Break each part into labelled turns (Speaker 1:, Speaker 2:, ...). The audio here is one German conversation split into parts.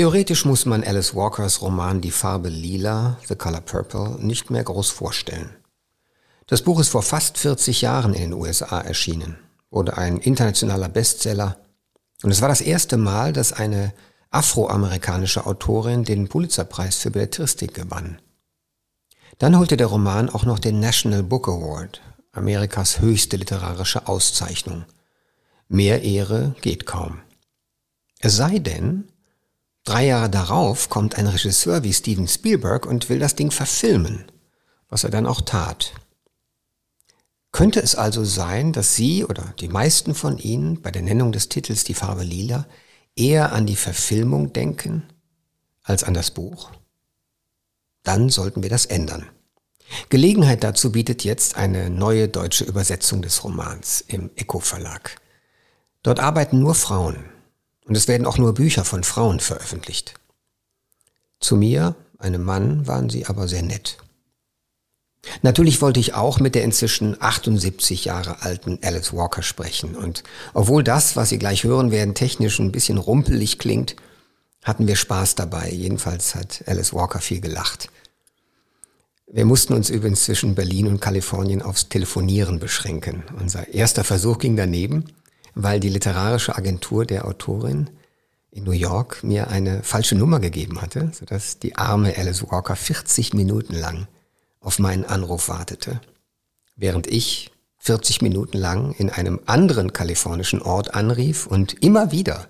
Speaker 1: Theoretisch muss man Alice Walkers Roman Die Farbe Lila, The Color Purple, nicht mehr groß vorstellen. Das Buch ist vor fast 40 Jahren in den USA erschienen, wurde ein internationaler Bestseller und es war das erste Mal, dass eine afroamerikanische Autorin den Pulitzerpreis für Belletristik gewann. Dann holte der Roman auch noch den National Book Award, Amerikas höchste literarische Auszeichnung. Mehr Ehre geht kaum. Es sei denn, drei Jahre darauf kommt ein Regisseur wie Steven Spielberg und will das Ding verfilmen, was er dann auch tat. Könnte es also sein, dass Sie oder die meisten von Ihnen bei der Nennung des Titels Die Farbe Lila eher an die Verfilmung denken als an das Buch? Dann sollten wir das ändern. Gelegenheit dazu bietet jetzt eine neue deutsche Übersetzung des Romans im Eco Verlag. Dort arbeiten nur Frauen und es werden auch nur Bücher von Frauen veröffentlicht. Zu mir, einem Mann, waren sie aber sehr nett. Natürlich wollte ich auch mit der inzwischen 78 Jahre alten Alice Walker sprechen. Und obwohl das, was Sie gleich hören werden, technisch ein bisschen rumpelig klingt, hatten wir Spaß dabei. Jedenfalls hat Alice Walker viel gelacht. Wir mussten uns übrigens zwischen Berlin und Kalifornien aufs Telefonieren beschränken. Unser erster Versuch ging daneben, weil die literarische Agentur der Autorin in New York mir eine falsche Nummer gegeben hatte, sodass die arme Alice Walker 40 Minuten lang auf meinen Anruf wartete, während ich 40 Minuten lang in einem anderen kalifornischen Ort anrief und immer wieder,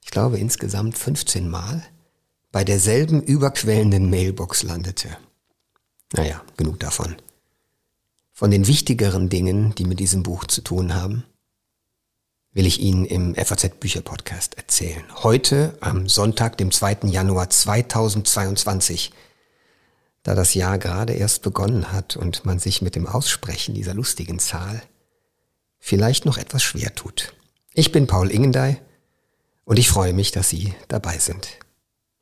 Speaker 1: ich glaube insgesamt 15 Mal, bei derselben überquellenden Mailbox landete. Naja, genug davon. Von den wichtigeren Dingen, die mit diesem Buch zu tun haben, will ich Ihnen im FAZ Bücher Podcast erzählen. Heute, am Sonntag, dem 2. Januar 2022, da das Jahr gerade erst begonnen hat und man sich mit dem Aussprechen dieser lustigen Zahl vielleicht noch etwas schwer tut. Ich bin Paul Ingendey und ich freue mich, dass Sie dabei sind.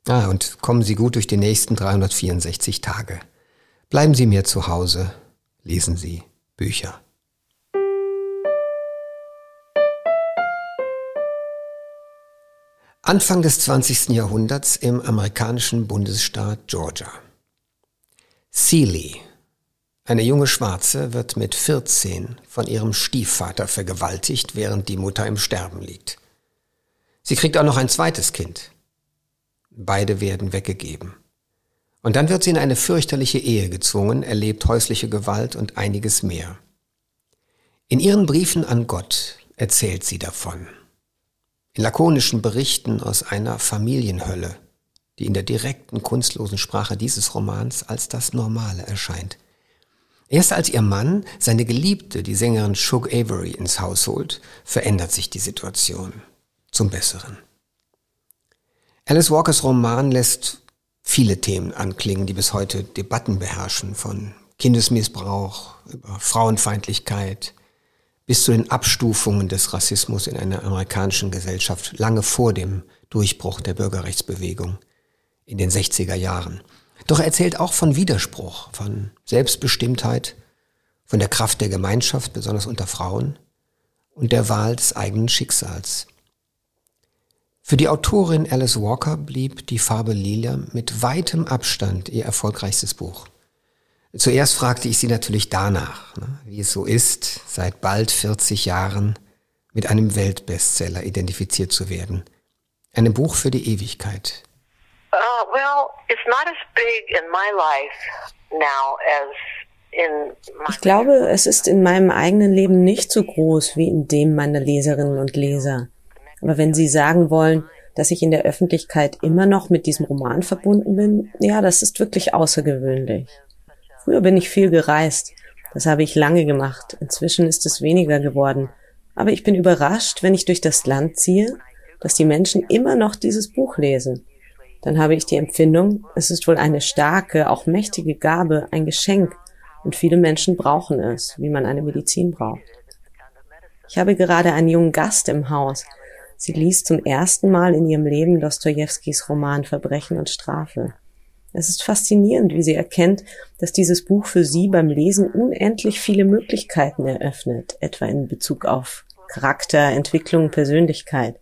Speaker 1: Ah, und kommen Sie gut durch die nächsten 364 Tage. Bleiben Sie mir zu Hause, lesen Sie Bücher. Anfang des 20. Jahrhunderts im amerikanischen Bundesstaat Georgia. Seeley, eine junge Schwarze, wird mit 14 von ihrem Stiefvater vergewaltigt, während die Mutter im Sterben liegt. Sie kriegt auch noch ein zweites Kind. Beide werden weggegeben. Und dann wird sie in eine fürchterliche Ehe gezwungen, erlebt häusliche Gewalt und einiges mehr. In ihren Briefen an Gott erzählt sie davon. In lakonischen Berichten aus einer Familienhölle die in der direkten, kunstlosen Sprache dieses Romans als das Normale erscheint. Erst als ihr Mann seine Geliebte, die Sängerin Shug Avery, ins Haus holt, verändert sich die Situation zum Besseren. Alice Walkers Roman lässt viele Themen anklingen, die bis heute Debatten beherrschen, von Kindesmissbrauch über Frauenfeindlichkeit bis zu den Abstufungen des Rassismus in einer amerikanischen Gesellschaft lange vor dem Durchbruch der Bürgerrechtsbewegung in den 60er Jahren. Doch er erzählt auch von Widerspruch, von Selbstbestimmtheit, von der Kraft der Gemeinschaft, besonders unter Frauen, und der Wahl des eigenen Schicksals. Für die Autorin Alice Walker blieb die Farbe Lila mit weitem Abstand ihr erfolgreichstes Buch. Zuerst fragte ich sie natürlich danach, ne, wie es so ist, seit bald 40 Jahren mit einem Weltbestseller identifiziert zu werden. Einem Buch für die Ewigkeit,
Speaker 2: Uh, well, it's not as big in my life now as ich glaube, es ist in meinem eigenen Leben nicht so groß wie in dem meiner Leserinnen und Leser. Aber wenn Sie sagen wollen, dass ich in der Öffentlichkeit immer noch mit diesem Roman verbunden bin, ja, das ist wirklich außergewöhnlich. Früher bin ich viel gereist. Das habe ich lange gemacht. Inzwischen ist es weniger geworden. Aber ich bin überrascht, wenn ich durch das Land ziehe, dass die Menschen immer noch dieses Buch lesen dann habe ich die Empfindung, es ist wohl eine starke, auch mächtige Gabe, ein Geschenk, und viele Menschen brauchen es, wie man eine Medizin braucht. Ich habe gerade einen jungen Gast im Haus. Sie liest zum ersten Mal in ihrem Leben Dostojewskis Roman Verbrechen und Strafe. Es ist faszinierend, wie sie erkennt, dass dieses Buch für sie beim Lesen unendlich viele Möglichkeiten eröffnet, etwa in Bezug auf Charakter, Entwicklung, Persönlichkeit.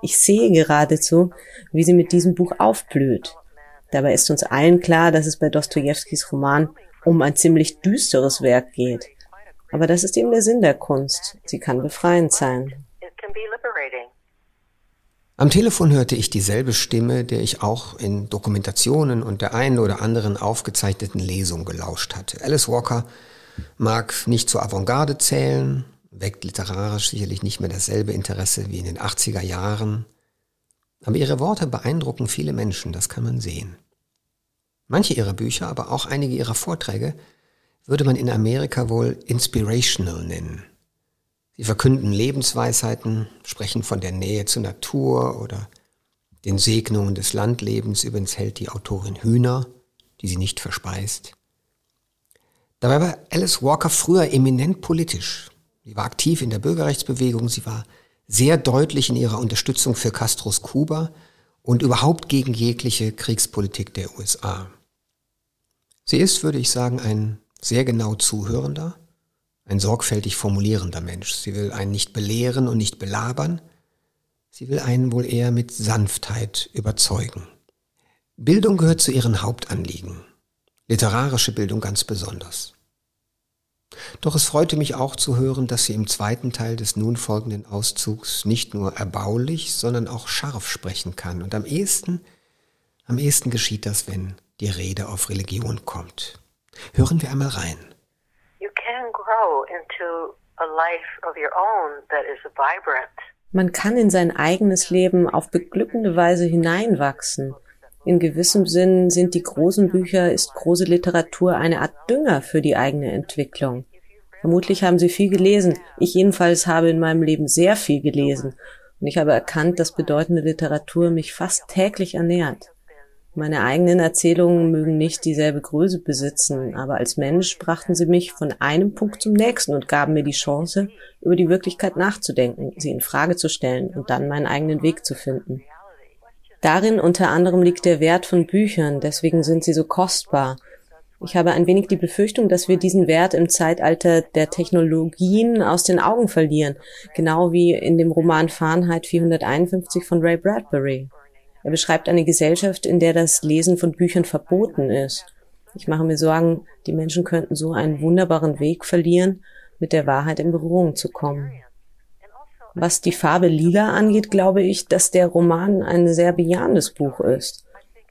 Speaker 2: Ich sehe geradezu, wie sie mit diesem Buch aufblüht. Dabei ist uns allen klar, dass es bei Dostojewskis Roman um ein ziemlich düsteres Werk geht. Aber das ist eben der Sinn der Kunst. Sie kann befreiend sein.
Speaker 1: Am Telefon hörte ich dieselbe Stimme, der ich auch in Dokumentationen und der einen oder anderen aufgezeichneten Lesung gelauscht hatte. Alice Walker mag nicht zur Avantgarde zählen, weckt literarisch sicherlich nicht mehr dasselbe Interesse wie in den 80er Jahren, aber ihre Worte beeindrucken viele Menschen, das kann man sehen. Manche ihrer Bücher, aber auch einige ihrer Vorträge würde man in Amerika wohl inspirational nennen. Sie verkünden Lebensweisheiten, sprechen von der Nähe zur Natur oder den Segnungen des Landlebens. Übrigens hält die Autorin Hühner, die sie nicht verspeist. Dabei war Alice Walker früher eminent politisch. Sie war aktiv in der Bürgerrechtsbewegung, sie war sehr deutlich in ihrer Unterstützung für Castros Kuba und überhaupt gegen jegliche Kriegspolitik der USA. Sie ist, würde ich sagen, ein sehr genau zuhörender, ein sorgfältig formulierender Mensch. Sie will einen nicht belehren und nicht belabern. Sie will einen wohl eher mit Sanftheit überzeugen. Bildung gehört zu ihren Hauptanliegen. Literarische Bildung ganz besonders. Doch es freute mich auch zu hören, dass sie im zweiten Teil des nun folgenden Auszugs nicht nur erbaulich, sondern auch scharf sprechen kann. Und am ehesten, am ehesten geschieht das, wenn die Rede auf Religion kommt. Hören wir einmal rein
Speaker 2: Man kann in sein eigenes Leben auf beglückende Weise hineinwachsen. In gewissem Sinn sind die großen Bücher, ist große Literatur eine Art Dünger für die eigene Entwicklung. Vermutlich haben Sie viel gelesen. Ich jedenfalls habe in meinem Leben sehr viel gelesen. Und ich habe erkannt, dass bedeutende Literatur mich fast täglich ernährt. Meine eigenen Erzählungen mögen nicht dieselbe Größe besitzen, aber als Mensch brachten sie mich von einem Punkt zum nächsten und gaben mir die Chance, über die Wirklichkeit nachzudenken, sie in Frage zu stellen und dann meinen eigenen Weg zu finden. Darin unter anderem liegt der Wert von Büchern, deswegen sind sie so kostbar. Ich habe ein wenig die Befürchtung, dass wir diesen Wert im Zeitalter der Technologien aus den Augen verlieren, genau wie in dem Roman Fahrenheit 451 von Ray Bradbury. Er beschreibt eine Gesellschaft, in der das Lesen von Büchern verboten ist. Ich mache mir Sorgen, die Menschen könnten so einen wunderbaren Weg verlieren, mit der Wahrheit in Berührung zu kommen. Was die Farbe Lila angeht, glaube ich, dass der Roman ein sehr bejahendes Buch ist.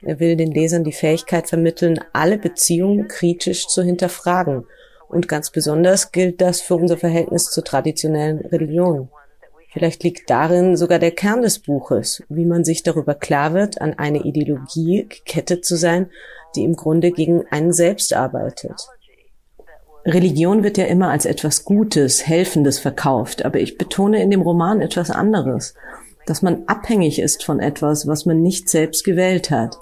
Speaker 2: Er will den Lesern die Fähigkeit vermitteln, alle Beziehungen kritisch zu hinterfragen. Und ganz besonders gilt das für unser Verhältnis zur traditionellen Religion. Vielleicht liegt darin sogar der Kern des Buches, wie man sich darüber klar wird, an eine Ideologie gekettet zu sein, die im Grunde gegen einen selbst arbeitet. Religion wird ja immer als etwas Gutes, Helfendes verkauft, aber ich betone in dem Roman etwas anderes, dass man abhängig ist von etwas, was man nicht selbst gewählt hat,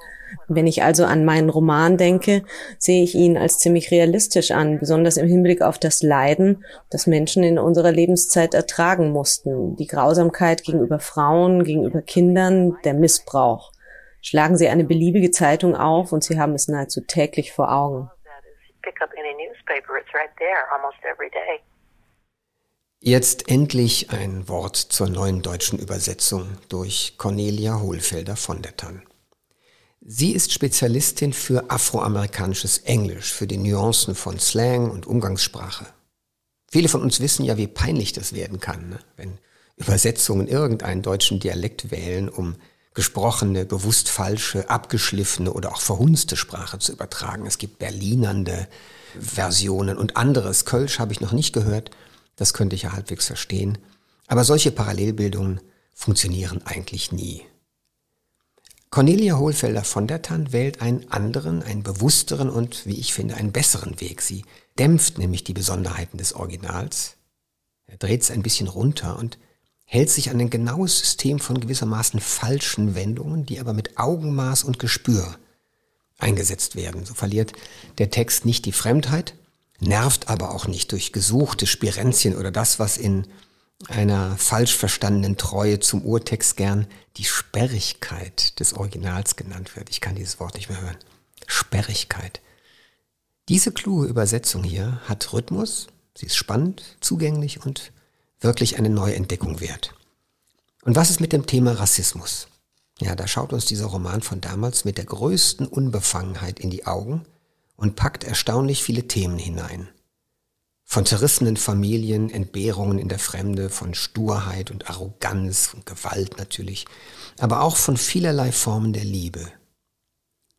Speaker 2: wenn ich also an meinen Roman denke, sehe ich ihn als ziemlich realistisch an, besonders im Hinblick auf das Leiden, das Menschen in unserer Lebenszeit ertragen mussten, die Grausamkeit gegenüber Frauen, gegenüber Kindern, der Missbrauch. Schlagen Sie eine beliebige Zeitung auf und Sie haben es nahezu täglich vor Augen.
Speaker 1: Jetzt endlich ein Wort zur neuen deutschen Übersetzung durch Cornelia Hohlfelder von der Tann. Sie ist Spezialistin für afroamerikanisches Englisch, für die Nuancen von Slang und Umgangssprache. Viele von uns wissen ja, wie peinlich das werden kann, ne? wenn Übersetzungen irgendeinen deutschen Dialekt wählen, um gesprochene, bewusst falsche, abgeschliffene oder auch verhunzte Sprache zu übertragen. Es gibt Berlinernde Versionen und anderes. Kölsch habe ich noch nicht gehört, das könnte ich ja halbwegs verstehen. Aber solche Parallelbildungen funktionieren eigentlich nie. Cornelia Hohlfelder von der Tann wählt einen anderen, einen bewussteren und, wie ich finde, einen besseren Weg. Sie dämpft nämlich die Besonderheiten des Originals, dreht es ein bisschen runter und hält sich an ein genaues System von gewissermaßen falschen Wendungen, die aber mit Augenmaß und Gespür eingesetzt werden. So verliert der Text nicht die Fremdheit, nervt aber auch nicht durch gesuchte Spirenzien oder das, was in einer falsch verstandenen Treue zum Urtext gern die Sperrigkeit des Originals genannt wird. Ich kann dieses Wort nicht mehr hören. Sperrigkeit. Diese kluge Übersetzung hier hat Rhythmus, sie ist spannend, zugänglich und wirklich eine neue Entdeckung wert. Und was ist mit dem Thema Rassismus? Ja, da schaut uns dieser Roman von damals mit der größten Unbefangenheit in die Augen und packt erstaunlich viele Themen hinein. Von zerrissenen Familien, Entbehrungen in der Fremde, von Sturheit und Arroganz und Gewalt natürlich, aber auch von vielerlei Formen der Liebe.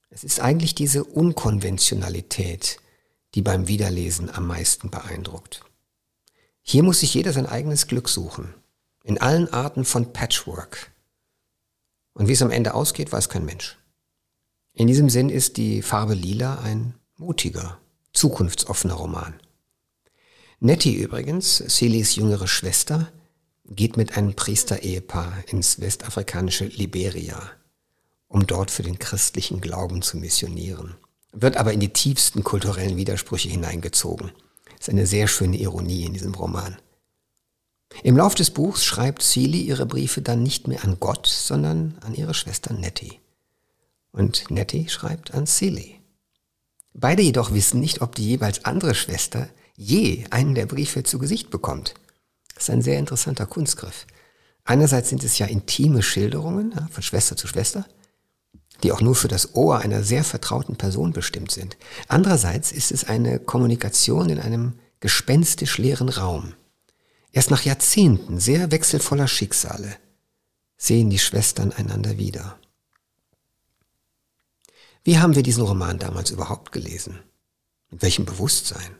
Speaker 1: Es ist eigentlich diese Unkonventionalität, die beim Wiederlesen am meisten beeindruckt. Hier muss sich jeder sein eigenes Glück suchen, in allen Arten von Patchwork. Und wie es am Ende ausgeht, weiß kein Mensch. In diesem Sinn ist die Farbe Lila ein mutiger, zukunftsoffener Roman. Nettie übrigens, Celis jüngere Schwester, geht mit einem Priesterehepaar ins westafrikanische Liberia, um dort für den christlichen Glauben zu missionieren, wird aber in die tiefsten kulturellen Widersprüche hineingezogen. Das ist eine sehr schöne Ironie in diesem Roman. Im Lauf des Buchs schreibt Celie ihre Briefe dann nicht mehr an Gott, sondern an ihre Schwester Nettie. Und Nettie schreibt an Celie. Beide jedoch wissen nicht, ob die jeweils andere Schwester je einen der Briefe zu Gesicht bekommt. Das ist ein sehr interessanter Kunstgriff. Einerseits sind es ja intime Schilderungen ja, von Schwester zu Schwester, die auch nur für das Ohr einer sehr vertrauten Person bestimmt sind. Andererseits ist es eine Kommunikation in einem gespenstisch leeren Raum. Erst nach Jahrzehnten sehr wechselvoller Schicksale sehen die Schwestern einander wieder. Wie haben wir diesen Roman damals überhaupt gelesen? Mit welchem Bewusstsein?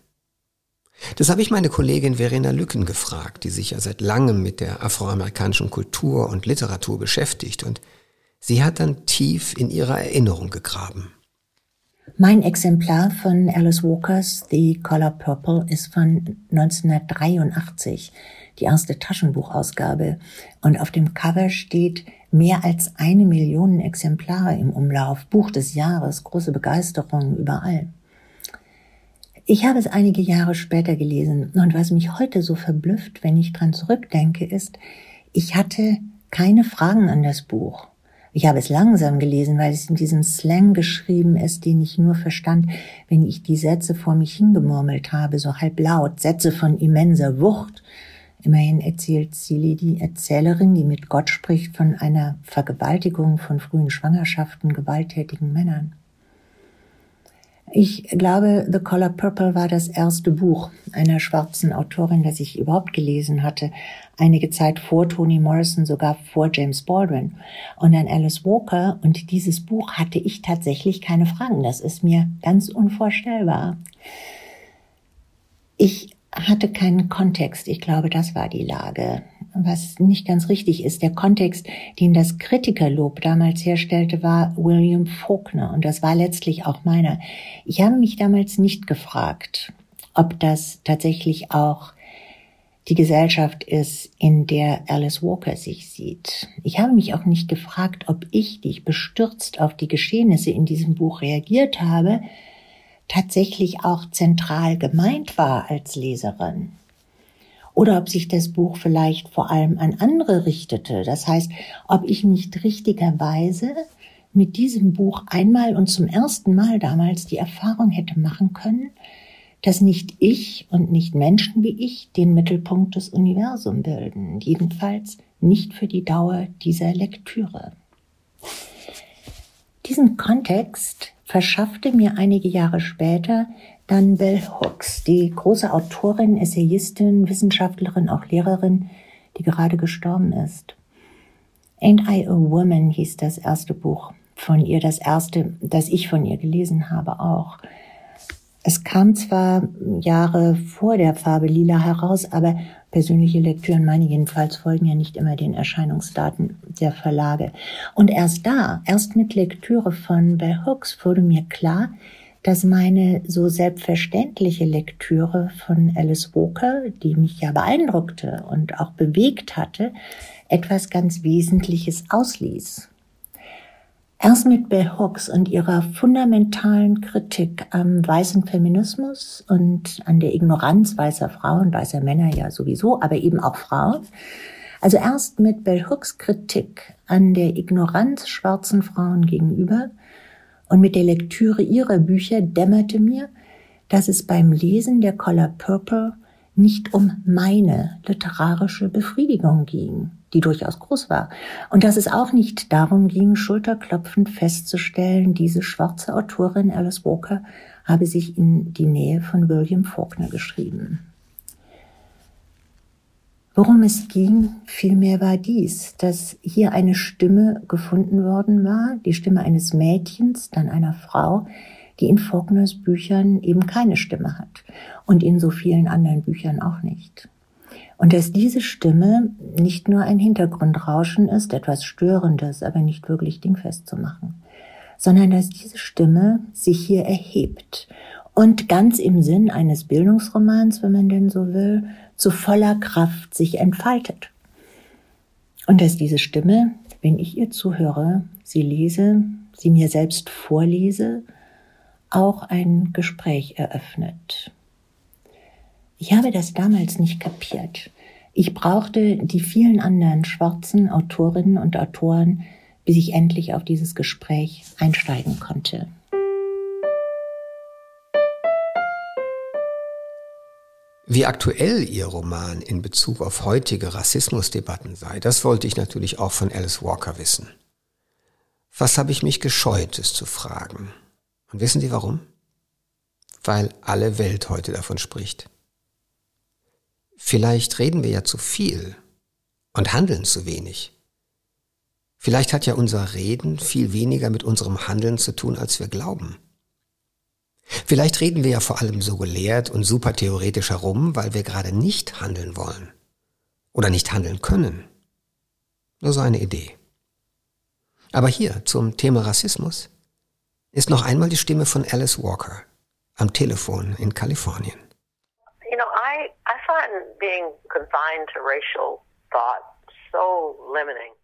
Speaker 1: Das habe ich meine Kollegin Verena Lücken gefragt, die sich ja seit langem mit der afroamerikanischen Kultur und Literatur beschäftigt und sie hat dann tief in ihrer Erinnerung gegraben.
Speaker 3: Mein Exemplar von Alice Walkers The Color Purple ist von 1983, die erste Taschenbuchausgabe. Und auf dem Cover steht mehr als eine Million Exemplare im Umlauf, Buch des Jahres, große Begeisterung überall. Ich habe es einige Jahre später gelesen und was mich heute so verblüfft, wenn ich dran zurückdenke, ist, ich hatte keine Fragen an das Buch. Ich habe es langsam gelesen, weil es in diesem Slang geschrieben ist, den ich nur verstand, wenn ich die Sätze vor mich hingemurmelt habe, so halblaut, Sätze von immenser Wucht. Immerhin erzählt Silly, die Erzählerin, die mit Gott spricht, von einer Vergewaltigung von frühen Schwangerschaften gewalttätigen Männern. Ich glaube, The Color Purple war das erste Buch einer schwarzen Autorin, das ich überhaupt gelesen hatte. Einige Zeit vor Toni Morrison, sogar vor James Baldwin. Und dann Alice Walker. Und dieses Buch hatte ich tatsächlich keine Fragen. Das ist mir ganz unvorstellbar. Ich hatte keinen Kontext. Ich glaube, das war die Lage was nicht ganz richtig ist. Der Kontext, den das Kritikerlob damals herstellte, war William Faulkner und das war letztlich auch meiner. Ich habe mich damals nicht gefragt, ob das tatsächlich auch die Gesellschaft ist, in der Alice Walker sich sieht. Ich habe mich auch nicht gefragt, ob ich, die ich bestürzt auf die Geschehnisse in diesem Buch reagiert habe, tatsächlich auch zentral gemeint war als Leserin oder ob sich das Buch vielleicht vor allem an andere richtete. Das heißt, ob ich nicht richtigerweise mit diesem Buch einmal und zum ersten Mal damals die Erfahrung hätte machen können, dass nicht ich und nicht Menschen wie ich den Mittelpunkt des Universums bilden, jedenfalls nicht für die Dauer dieser Lektüre. Diesen Kontext verschaffte mir einige Jahre später dann Bell Hooks, die große Autorin, Essayistin, Wissenschaftlerin, auch Lehrerin, die gerade gestorben ist. Ain't I a Woman hieß das erste Buch von ihr, das erste, das ich von ihr gelesen habe auch. Es kam zwar Jahre vor der Farbe Lila heraus, aber persönliche Lektüren, meine jedenfalls, folgen ja nicht immer den Erscheinungsdaten der Verlage. Und erst da, erst mit Lektüre von Bell Hooks wurde mir klar, dass meine so selbstverständliche Lektüre von Alice Walker, die mich ja beeindruckte und auch bewegt hatte, etwas ganz Wesentliches ausließ. Erst mit Bell Hooks und ihrer fundamentalen Kritik am weißen Feminismus und an der Ignoranz weißer Frauen, weißer Männer ja sowieso, aber eben auch Frauen. Also erst mit Bell Hooks Kritik an der Ignoranz schwarzen Frauen gegenüber und mit der Lektüre ihrer Bücher dämmerte mir, dass es beim Lesen der Color Purple nicht um meine literarische Befriedigung ging. die durchaus groß war. Und dass es auch nicht darum ging, schulterklopfend festzustellen, diese schwarze Autorin Alice Walker habe sich in die Nähe von William Faulkner geschrieben. Worum es ging, vielmehr war dies, dass hier eine Stimme gefunden worden war, die Stimme eines Mädchens, dann einer Frau, die in Faulkners Büchern eben keine Stimme hat und in so vielen anderen Büchern auch nicht. Und dass diese Stimme nicht nur ein Hintergrundrauschen ist, etwas Störendes, aber nicht wirklich dingfest zu machen, sondern dass diese Stimme sich hier erhebt und ganz im Sinn eines Bildungsromans, wenn man denn so will, zu voller Kraft sich entfaltet. Und dass diese Stimme, wenn ich ihr zuhöre, sie lese, sie mir selbst vorlese, auch ein Gespräch eröffnet. Ich habe das damals nicht kapiert. Ich brauchte die vielen anderen schwarzen Autorinnen und Autoren, bis ich endlich auf dieses Gespräch einsteigen konnte.
Speaker 1: Wie aktuell Ihr Roman in Bezug auf heutige Rassismusdebatten sei, das wollte ich natürlich auch von Alice Walker wissen. Was habe ich mich gescheut, es zu fragen? Und wissen Sie warum? Weil alle Welt heute davon spricht. Vielleicht reden wir ja zu viel und handeln zu wenig. Vielleicht hat ja unser Reden viel weniger mit unserem Handeln zu tun, als wir glauben. Vielleicht reden wir ja vor allem so gelehrt und super theoretisch herum, weil wir gerade nicht handeln wollen oder nicht handeln können. Nur so eine Idee. Aber hier zum Thema Rassismus ist noch einmal die Stimme von Alice Walker am Telefon in Kalifornien. You know, I, I find being
Speaker 2: confined to racial thought so limiting.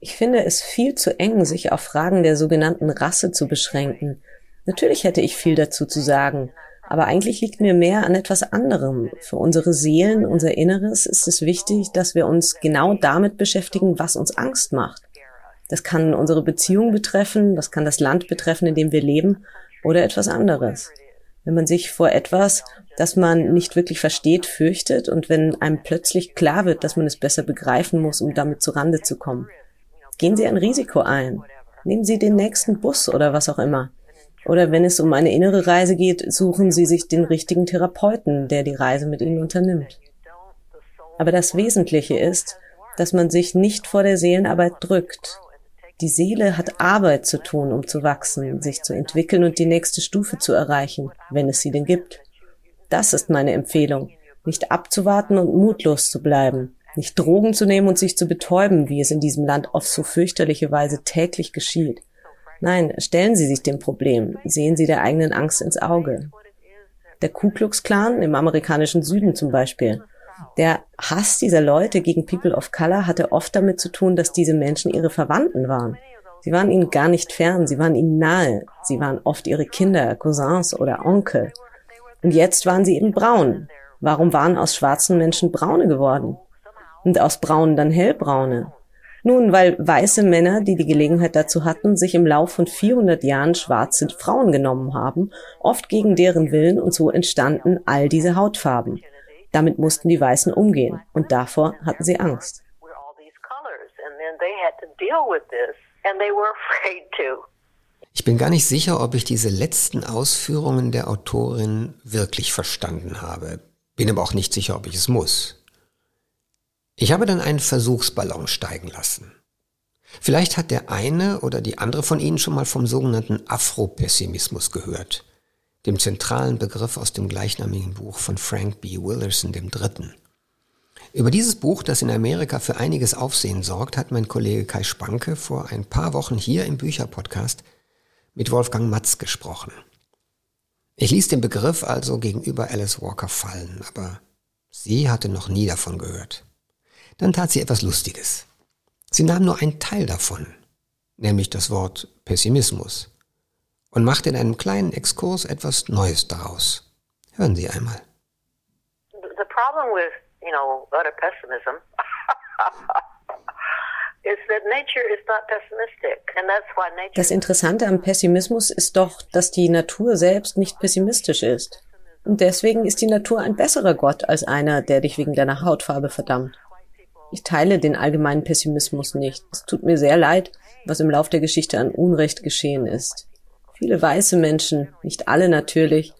Speaker 2: Ich finde es viel zu eng, sich auf Fragen der sogenannten Rasse zu beschränken Natürlich hätte ich viel dazu zu sagen, aber eigentlich liegt mir mehr an etwas anderem. Für unsere Seelen, unser Inneres ist es wichtig, dass wir uns genau damit beschäftigen, was uns Angst macht. Das kann unsere Beziehung betreffen, das kann das Land betreffen, in dem wir leben oder etwas anderes. Wenn man sich vor etwas, das man nicht wirklich versteht, fürchtet und wenn einem plötzlich klar wird, dass man es besser begreifen muss, um damit zu Rande zu kommen. Gehen Sie ein Risiko ein. Nehmen Sie den nächsten Bus oder was auch immer. Oder wenn es um eine innere Reise geht, suchen Sie sich den richtigen Therapeuten, der die Reise mit Ihnen unternimmt. Aber das Wesentliche ist, dass man sich nicht vor der Seelenarbeit drückt. Die Seele hat Arbeit zu tun, um zu wachsen, sich zu entwickeln und die nächste Stufe zu erreichen, wenn es sie denn gibt. Das ist meine Empfehlung, nicht abzuwarten und mutlos zu bleiben, nicht Drogen zu nehmen und sich zu betäuben, wie es in diesem Land auf so fürchterliche Weise täglich geschieht. Nein, stellen Sie sich dem Problem, sehen Sie der eigenen Angst ins Auge. Der Ku Klux Klan im amerikanischen Süden zum Beispiel. Der Hass dieser Leute gegen People of Color hatte oft damit zu tun, dass diese Menschen ihre Verwandten waren. Sie waren ihnen gar nicht fern, sie waren ihnen nahe. Sie waren oft ihre Kinder, Cousins oder Onkel. Und jetzt waren sie eben braun. Warum waren aus schwarzen Menschen braune geworden? Und aus braunen dann hellbraune? Nun, weil weiße Männer, die die Gelegenheit dazu hatten, sich im Lauf von 400 Jahren schwarze Frauen genommen haben, oft gegen deren Willen und so entstanden all diese Hautfarben. Damit mussten die Weißen umgehen und davor hatten sie Angst.
Speaker 1: Ich bin gar nicht sicher, ob ich diese letzten Ausführungen der Autorin wirklich verstanden habe. Bin aber auch nicht sicher, ob ich es muss. Ich habe dann einen Versuchsballon steigen lassen. Vielleicht hat der eine oder die andere von Ihnen schon mal vom sogenannten Afropessimismus gehört, dem zentralen Begriff aus dem gleichnamigen Buch von Frank B. Willerson III. Über dieses Buch, das in Amerika für einiges Aufsehen sorgt, hat mein Kollege Kai Spanke vor ein paar Wochen hier im Bücherpodcast mit Wolfgang Matz gesprochen. Ich ließ den Begriff also gegenüber Alice Walker fallen, aber sie hatte noch nie davon gehört. Dann tat sie etwas Lustiges. Sie nahm nur einen Teil davon, nämlich das Wort Pessimismus, und machte in einem kleinen Exkurs etwas Neues daraus. Hören Sie einmal. The problem with, you know, utter pessimism
Speaker 2: das Interessante am Pessimismus ist doch, dass die Natur selbst nicht pessimistisch ist. Und deswegen ist die Natur ein besserer Gott als einer, der dich wegen deiner Hautfarbe verdammt. Ich teile den allgemeinen Pessimismus nicht. Es tut mir sehr leid, was im Lauf der Geschichte an Unrecht geschehen ist. Viele weiße Menschen, nicht alle natürlich,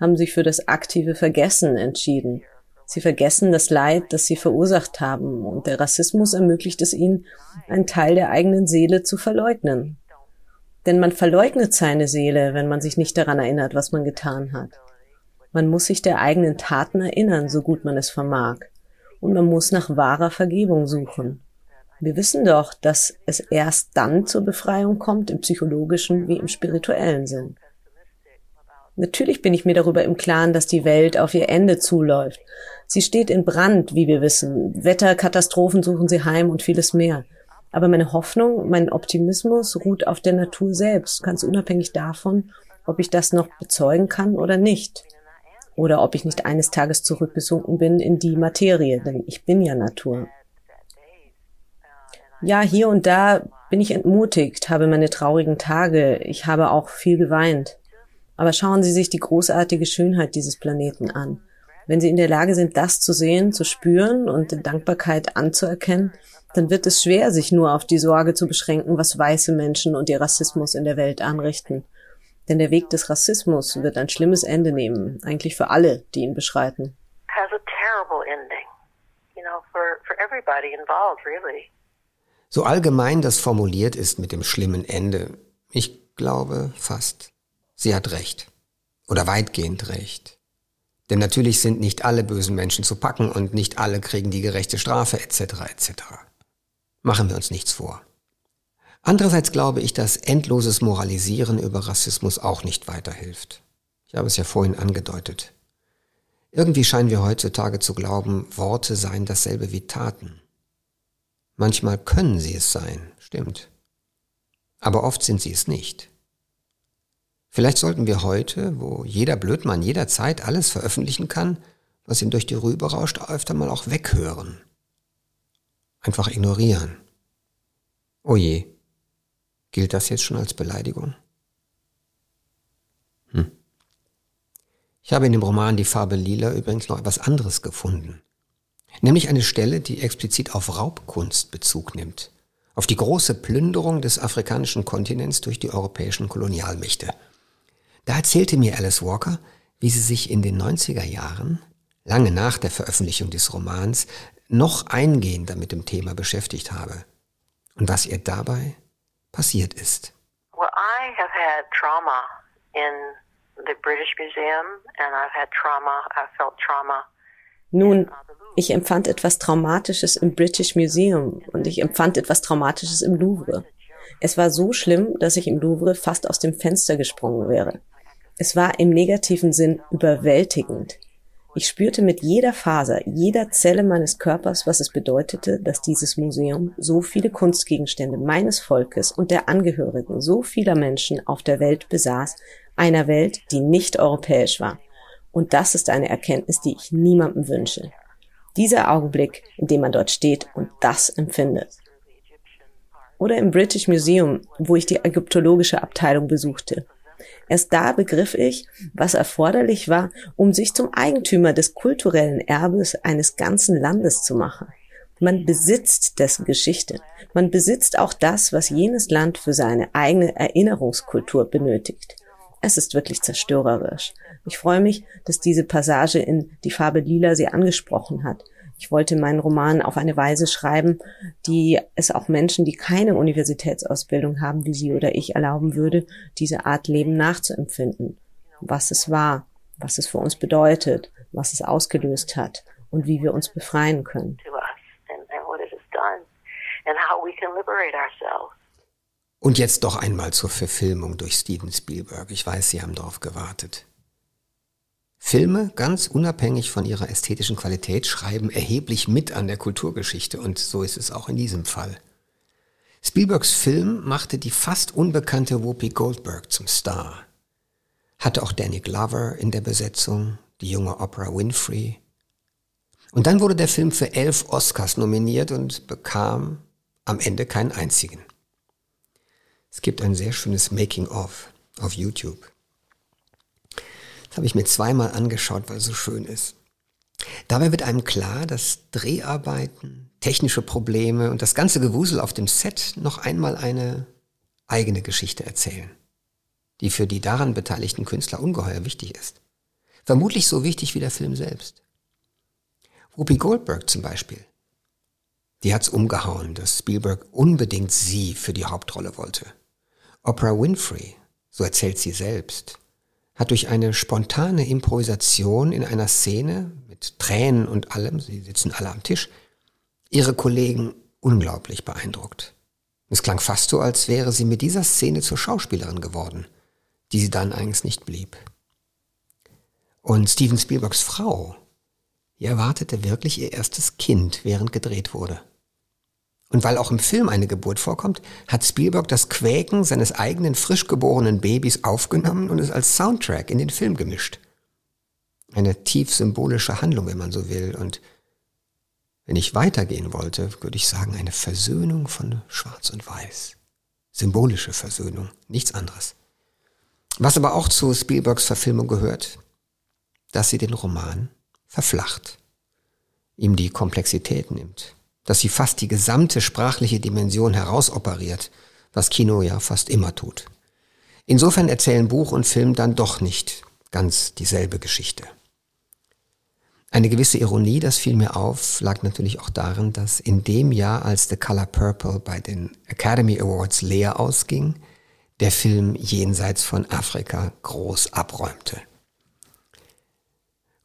Speaker 2: haben sich für das aktive Vergessen entschieden. Sie vergessen das Leid, das sie verursacht haben, und der Rassismus ermöglicht es ihnen, einen Teil der eigenen Seele zu verleugnen. Denn man verleugnet seine Seele, wenn man sich nicht daran erinnert, was man getan hat. Man muss sich der eigenen Taten erinnern, so gut man es vermag. Und man muss nach wahrer Vergebung suchen. Wir wissen doch, dass es erst dann zur Befreiung kommt, im psychologischen wie im spirituellen Sinn. Natürlich bin ich mir darüber im Klaren, dass die Welt auf ihr Ende zuläuft. Sie steht in Brand, wie wir wissen. Wetterkatastrophen suchen sie heim und vieles mehr. Aber meine Hoffnung, mein Optimismus ruht auf der Natur selbst, ganz unabhängig davon, ob ich das noch bezeugen kann oder nicht. Oder ob ich nicht eines Tages zurückgesunken bin in die Materie, denn ich bin ja Natur. Ja, hier und da bin ich entmutigt, habe meine traurigen Tage, ich habe auch viel geweint. Aber schauen Sie sich die großartige Schönheit dieses Planeten an. Wenn Sie in der Lage sind, das zu sehen, zu spüren und in Dankbarkeit anzuerkennen, dann wird es schwer, sich nur auf die Sorge zu beschränken, was weiße Menschen und ihr Rassismus in der Welt anrichten. Denn der Weg des Rassismus wird ein schlimmes Ende nehmen, eigentlich für alle, die ihn beschreiten.
Speaker 1: So allgemein das formuliert ist mit dem schlimmen Ende, ich glaube fast, sie hat recht. Oder weitgehend recht. Denn natürlich sind nicht alle bösen Menschen zu packen und nicht alle kriegen die gerechte Strafe etc. etc. Machen wir uns nichts vor. Andererseits glaube ich, dass endloses Moralisieren über Rassismus auch nicht weiterhilft. Ich habe es ja vorhin angedeutet. Irgendwie scheinen wir heutzutage zu glauben, Worte seien dasselbe wie Taten. Manchmal können sie es sein, stimmt. Aber oft sind sie es nicht. Vielleicht sollten wir heute, wo jeder Blödmann jederzeit alles veröffentlichen kann, was ihm durch die Rübe rauscht, öfter mal auch weghören. Einfach ignorieren. Oh je, Gilt das jetzt schon als Beleidigung? Hm. Ich habe in dem Roman Die Farbe Lila übrigens noch etwas anderes gefunden. Nämlich eine Stelle, die explizit auf Raubkunst Bezug nimmt. Auf die große Plünderung des afrikanischen Kontinents durch die europäischen Kolonialmächte. Da erzählte mir Alice Walker, wie sie sich in den 90er Jahren, lange nach der Veröffentlichung des Romans, noch eingehender mit dem Thema beschäftigt habe. Und was ihr dabei passiert ist. Well, I have had trauma in the British Museum and I've had trauma, I felt trauma. Nun, ich empfand etwas Traumatisches im British Museum und ich empfand etwas Traumatisches im Louvre. Es war so schlimm, dass ich im Louvre fast aus dem Fenster gesprungen wäre. Es war im negativen Sinn überwältigend. Ich spürte mit jeder Faser, jeder Zelle meines Körpers, was es bedeutete, dass dieses Museum so viele Kunstgegenstände meines Volkes und der Angehörigen so vieler Menschen auf der Welt besaß, einer Welt, die nicht europäisch war. Und das ist eine Erkenntnis, die ich niemandem wünsche. Dieser Augenblick, in dem man dort steht und das empfindet. Oder im British Museum, wo ich die ägyptologische Abteilung besuchte. Erst da begriff ich, was erforderlich war, um sich zum Eigentümer des kulturellen Erbes eines ganzen Landes zu machen. Man besitzt dessen Geschichte. Man besitzt auch das, was jenes Land für seine eigene Erinnerungskultur benötigt. Es ist wirklich zerstörerisch. Ich freue mich, dass diese Passage in Die Farbe Lila sie angesprochen hat. Ich wollte meinen Roman auf eine Weise schreiben, die es auch Menschen, die keine Universitätsausbildung haben, wie Sie oder ich, erlauben würde, diese Art Leben nachzuempfinden. Was es war, was es für uns bedeutet, was es ausgelöst hat und wie wir uns befreien können. Und jetzt doch einmal zur Verfilmung durch Steven Spielberg. Ich weiß, Sie haben darauf gewartet. Filme, ganz unabhängig von ihrer ästhetischen Qualität, schreiben erheblich mit an der Kulturgeschichte und so ist es auch in diesem Fall. Spielbergs Film machte die fast unbekannte Whoopi Goldberg zum Star. Hatte auch Danny Glover in der Besetzung, die junge Oprah Winfrey. Und dann wurde der Film für elf Oscars nominiert und bekam am Ende keinen einzigen. Es gibt ein sehr schönes Making-of auf YouTube habe ich mir zweimal angeschaut, weil es so schön ist. Dabei wird einem klar, dass Dreharbeiten, technische Probleme und das ganze Gewusel auf dem Set noch einmal eine eigene Geschichte erzählen, die für die daran beteiligten Künstler ungeheuer wichtig ist. Vermutlich so wichtig wie der Film selbst. Whoopi Goldberg zum Beispiel. Die hat's umgehauen, dass Spielberg unbedingt sie für die Hauptrolle wollte. Oprah Winfrey, so erzählt sie selbst, hat durch eine spontane Improvisation in einer Szene mit Tränen und allem, sie sitzen alle am Tisch, ihre Kollegen unglaublich beeindruckt. Es klang fast so, als wäre sie mit dieser Szene zur Schauspielerin geworden, die sie dann eigentlich nicht blieb. Und Steven Spielbergs Frau, die erwartete wirklich ihr erstes Kind, während gedreht wurde. Und weil auch im Film eine Geburt vorkommt, hat Spielberg das Quäken seines eigenen frisch geborenen Babys aufgenommen und es als Soundtrack in den Film gemischt. Eine tief symbolische Handlung, wenn man so will, und wenn ich weitergehen wollte, würde ich sagen, eine Versöhnung von Schwarz und Weiß. Symbolische Versöhnung, nichts anderes. Was aber auch zu Spielbergs Verfilmung gehört, dass sie den Roman verflacht, ihm die Komplexität nimmt, dass sie fast die gesamte sprachliche Dimension herausoperiert, was Kino ja fast immer tut. Insofern erzählen Buch und Film dann doch nicht ganz dieselbe Geschichte. Eine gewisse Ironie, das fiel mir auf, lag natürlich auch darin, dass in dem Jahr, als The Color Purple bei den Academy Awards leer ausging, der Film Jenseits von Afrika groß abräumte.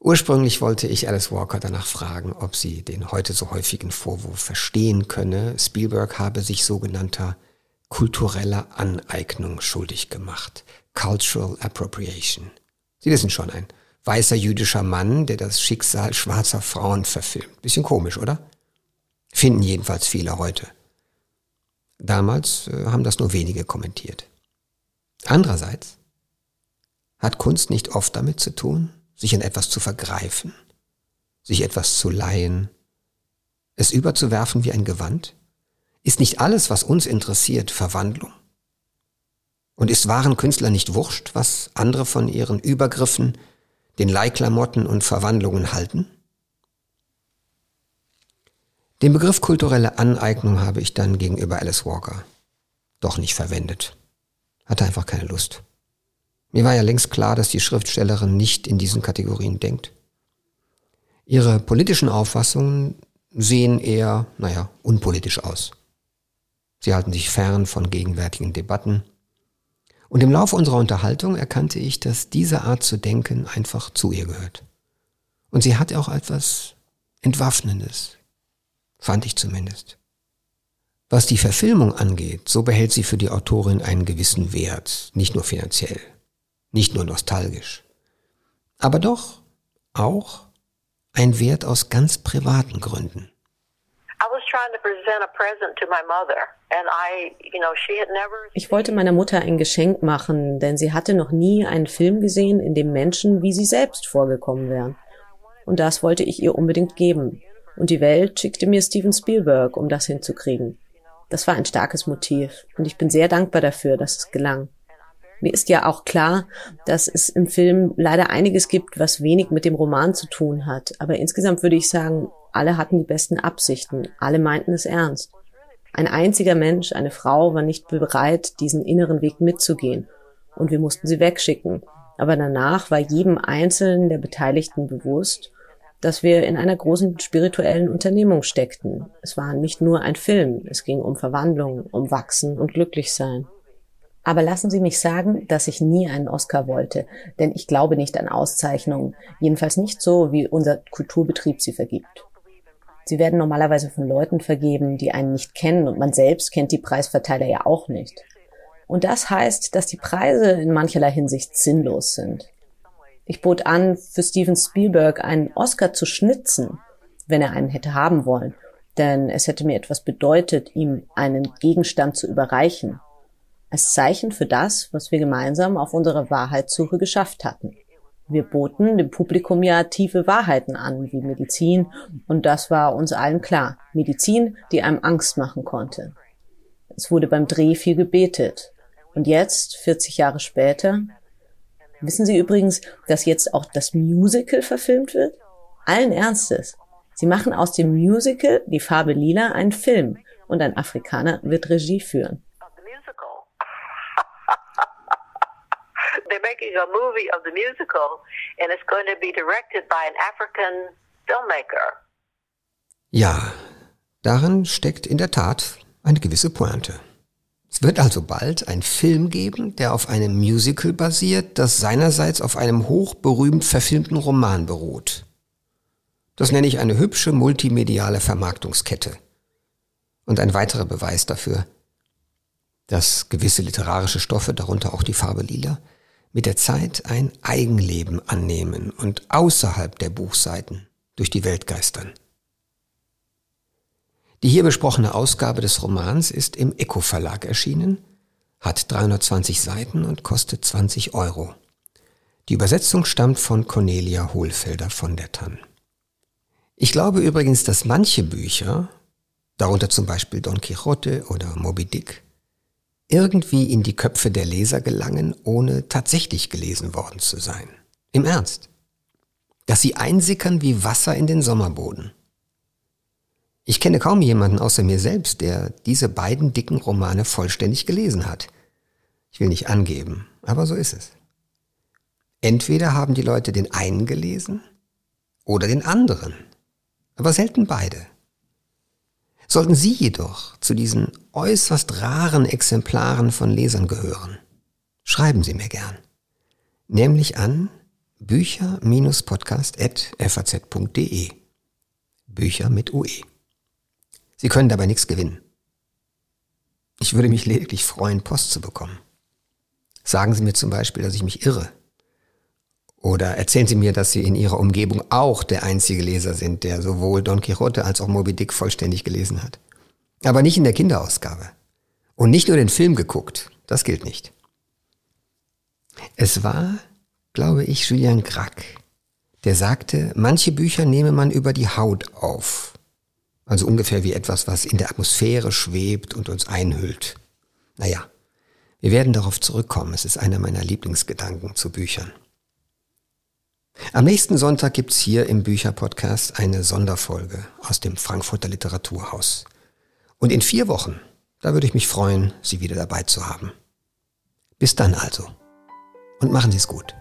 Speaker 1: Ursprünglich wollte ich Alice Walker danach fragen, ob sie den heute so häufigen Vorwurf verstehen könne, Spielberg habe sich sogenannter kultureller Aneignung schuldig gemacht. Cultural Appropriation. Sie wissen schon, ein weißer jüdischer Mann, der das Schicksal schwarzer Frauen verfilmt. Bisschen komisch, oder? Finden jedenfalls viele heute. Damals äh, haben das nur wenige kommentiert. Andererseits hat Kunst nicht oft damit zu tun, sich in etwas zu vergreifen, sich etwas zu leihen, es überzuwerfen wie ein Gewand? Ist nicht alles, was uns interessiert, Verwandlung? Und ist wahren Künstlern nicht wurscht, was andere von ihren Übergriffen, den Leihklamotten und Verwandlungen halten? Den Begriff kulturelle Aneignung habe ich dann gegenüber Alice Walker doch nicht verwendet. Hatte einfach keine Lust. Mir war ja längst klar, dass die Schriftstellerin nicht in diesen Kategorien denkt. Ihre politischen Auffassungen sehen eher, naja, unpolitisch aus. Sie halten sich fern von gegenwärtigen Debatten. Und im Laufe unserer Unterhaltung erkannte ich, dass diese Art zu denken einfach zu ihr gehört. Und sie hat auch etwas Entwaffnendes. Fand ich zumindest. Was die Verfilmung angeht, so behält sie für die Autorin einen gewissen Wert, nicht nur finanziell nicht nur nostalgisch, aber doch auch ein Wert aus ganz privaten Gründen.
Speaker 2: Ich wollte meiner Mutter ein Geschenk machen, denn sie hatte noch nie einen Film gesehen, in dem Menschen wie sie selbst vorgekommen wären. Und das wollte ich ihr unbedingt geben. Und die Welt schickte mir Steven Spielberg, um das hinzukriegen. Das war ein starkes Motiv, und ich bin sehr dankbar dafür, dass es gelang. Mir ist ja auch klar, dass es im Film leider einiges gibt, was wenig mit dem Roman zu tun hat. Aber insgesamt würde ich sagen, alle hatten die besten Absichten. Alle meinten es ernst. Ein einziger Mensch, eine Frau, war nicht bereit, diesen inneren Weg mitzugehen. Und wir mussten sie wegschicken. Aber danach war jedem Einzelnen der Beteiligten bewusst, dass wir in einer großen spirituellen Unternehmung steckten. Es war nicht nur ein Film, es ging um Verwandlung, um Wachsen und Glücklichsein. Aber lassen Sie mich sagen, dass ich nie einen Oscar wollte, denn ich glaube nicht an Auszeichnungen, jedenfalls nicht so, wie unser Kulturbetrieb sie vergibt. Sie werden normalerweise von Leuten vergeben, die einen nicht kennen und man selbst kennt die Preisverteiler ja auch nicht. Und das heißt, dass die Preise in mancherlei Hinsicht sinnlos sind. Ich bot an, für Steven Spielberg einen Oscar zu schnitzen, wenn er einen hätte haben wollen, denn es hätte mir etwas bedeutet, ihm einen Gegenstand zu überreichen, als Zeichen für das, was wir gemeinsam auf unserer Wahrheitssuche geschafft hatten. Wir boten dem Publikum ja tiefe Wahrheiten an, wie Medizin, und das war uns allen klar. Medizin, die einem Angst machen konnte. Es wurde beim Dreh viel gebetet. Und jetzt, 40 Jahre später, wissen Sie übrigens, dass jetzt auch das Musical verfilmt wird? Allen Ernstes. Sie machen aus dem Musical Die Farbe Lila einen Film und ein Afrikaner wird Regie führen. They're making a movie of the musical and it's going to be directed by an African filmmaker.
Speaker 1: Ja, darin steckt in der Tat eine gewisse Pointe. Es wird also bald einen Film geben, der auf einem Musical basiert, das seinerseits auf einem hochberühmt verfilmten Roman beruht. Das nenne ich eine hübsche multimediale Vermarktungskette. Und ein weiterer Beweis dafür, dass gewisse literarische Stoffe, darunter auch die Farbe Lila, mit der Zeit ein Eigenleben annehmen und außerhalb der Buchseiten durch die Welt geistern. Die hier besprochene Ausgabe des Romans ist im Eco Verlag erschienen, hat 320 Seiten und kostet 20 Euro. Die Übersetzung stammt von Cornelia Hohlfelder von der Tann. Ich glaube übrigens, dass manche Bücher, darunter zum Beispiel Don Quixote oder Moby Dick, irgendwie in die Köpfe der Leser gelangen, ohne tatsächlich gelesen worden zu sein. Im Ernst. Dass sie einsickern wie Wasser in den Sommerboden. Ich kenne kaum jemanden außer mir selbst, der diese beiden dicken Romane vollständig gelesen hat. Ich will nicht angeben, aber so ist es. Entweder haben die Leute den einen gelesen oder den anderen, aber selten beide. Sollten Sie jedoch zu diesen äußerst raren Exemplaren von Lesern gehören, schreiben Sie mir gern. Nämlich an bücher-podcast.faz.de. Bücher mit UE. Sie können dabei nichts gewinnen. Ich würde mich lediglich freuen, Post zu bekommen. Sagen Sie mir zum Beispiel, dass ich mich irre. Oder erzählen Sie mir, dass Sie in Ihrer Umgebung auch der einzige Leser sind, der sowohl Don Quixote als auch Moby Dick vollständig gelesen hat. Aber nicht in der Kinderausgabe. Und nicht nur den Film geguckt. Das gilt nicht. Es war, glaube ich, Julian Grack, der sagte, manche Bücher nehme man über die Haut auf. Also ungefähr wie etwas, was in der Atmosphäre schwebt und uns einhüllt. Naja, wir werden darauf zurückkommen. Es ist einer meiner Lieblingsgedanken zu Büchern. Am nächsten Sonntag gibt's hier im Bücherpodcast eine Sonderfolge aus dem Frankfurter Literaturhaus. Und in vier Wochen, da würde ich mich freuen, Sie wieder dabei zu haben. Bis dann also. Und machen Sie es gut.